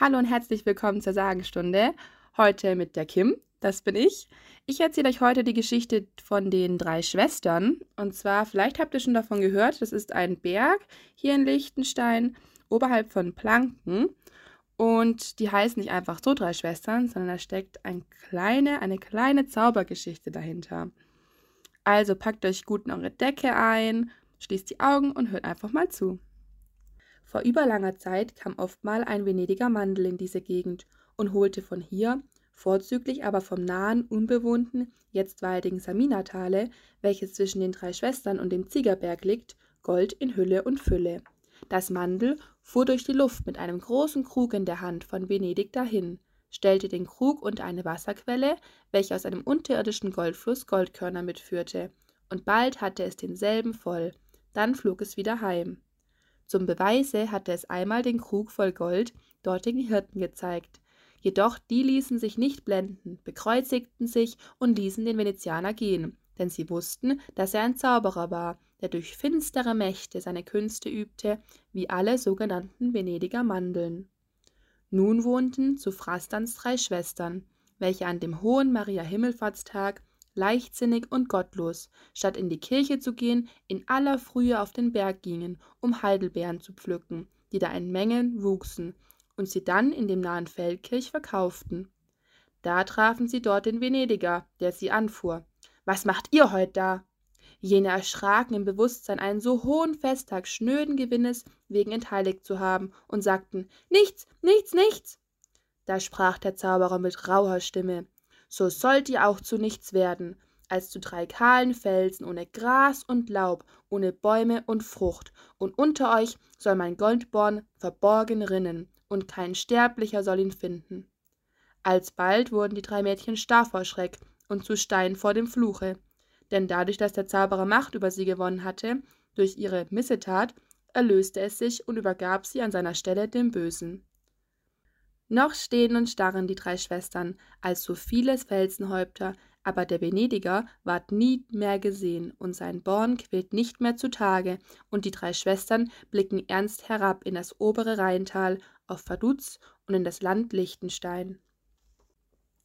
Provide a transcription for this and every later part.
Hallo und herzlich willkommen zur Sagenstunde. Heute mit der Kim, das bin ich. Ich erzähle euch heute die Geschichte von den drei Schwestern. Und zwar, vielleicht habt ihr schon davon gehört, das ist ein Berg hier in Liechtenstein, oberhalb von Planken. Und die heißen nicht einfach so drei Schwestern, sondern da steckt ein kleine, eine kleine Zaubergeschichte dahinter. Also packt euch gut in eure Decke ein, schließt die Augen und hört einfach mal zu. Vor überlanger Zeit kam oft mal ein Venediger Mandel in diese Gegend und holte von hier, vorzüglich aber vom nahen, unbewohnten, jetzt waldigen Saminatale, welches zwischen den drei Schwestern und dem Ziegerberg liegt, Gold in Hülle und Fülle. Das Mandel fuhr durch die Luft mit einem großen Krug in der Hand von Venedig dahin, stellte den Krug unter eine Wasserquelle, welche aus einem unterirdischen Goldfluss Goldkörner mitführte, und bald hatte es denselben voll, dann flog es wieder heim. Zum Beweise hatte es einmal den Krug voll Gold dortigen Hirten gezeigt. Jedoch die ließen sich nicht blenden, bekreuzigten sich und ließen den Venezianer gehen, denn sie wussten, dass er ein Zauberer war, der durch finstere Mächte seine Künste übte, wie alle sogenannten Venediger Mandeln. Nun wohnten zu Frastans drei Schwestern, welche an dem hohen Maria Himmelfahrtstag leichtsinnig und gottlos, statt in die Kirche zu gehen, in aller Frühe auf den Berg gingen, um Heidelbeeren zu pflücken, die da in Mengen wuchsen, und sie dann in dem nahen Feldkirch verkauften. Da trafen sie dort den Venediger, der sie anfuhr. Was macht ihr heut da? Jene erschraken im Bewusstsein, einen so hohen Festtag schnöden Gewinnes wegen entheiligt zu haben, und sagten Nichts, nichts, nichts. Da sprach der Zauberer mit rauher Stimme so sollt ihr auch zu nichts werden, als zu drei kahlen Felsen ohne Gras und Laub, ohne Bäume und Frucht, und unter euch soll mein Goldborn verborgen rinnen, und kein Sterblicher soll ihn finden. Alsbald wurden die drei Mädchen starr vor Schreck und zu Stein vor dem Fluche, denn dadurch, dass der Zauberer Macht über sie gewonnen hatte, durch ihre Missetat, erlöste es sich und übergab sie an seiner Stelle dem Bösen. Noch stehen und starren die drei Schwestern, als so viele Felsenhäupter, aber der Venediger ward nie mehr gesehen, und sein Born quillt nicht mehr zutage, und die drei Schwestern blicken ernst herab in das obere Rheintal, auf Vaduz und in das Land Liechtenstein.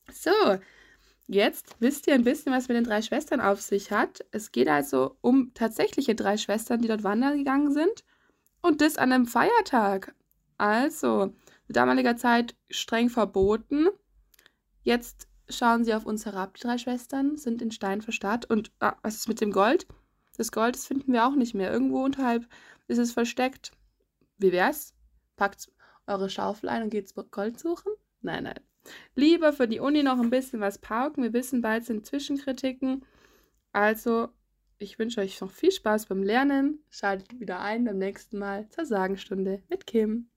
So, jetzt wisst ihr ein bisschen, was mit den drei Schwestern auf sich hat. Es geht also um tatsächliche drei Schwestern, die dort wandern gegangen sind, und das an einem Feiertag. Also, damaliger Zeit streng verboten. Jetzt schauen sie auf uns herab, die drei Schwestern, sind in Stein verstarrt. Und ah, was ist mit dem Gold? Das Gold, das finden wir auch nicht mehr. Irgendwo unterhalb ist es versteckt. Wie wär's? Packt eure Schaufel ein und geht's Gold suchen? Nein, nein. Lieber für die Uni noch ein bisschen was pauken. Wir wissen, bald sind Zwischenkritiken. Also, ich wünsche euch noch viel Spaß beim Lernen. Schaltet wieder ein beim nächsten Mal zur Sagenstunde mit Kim.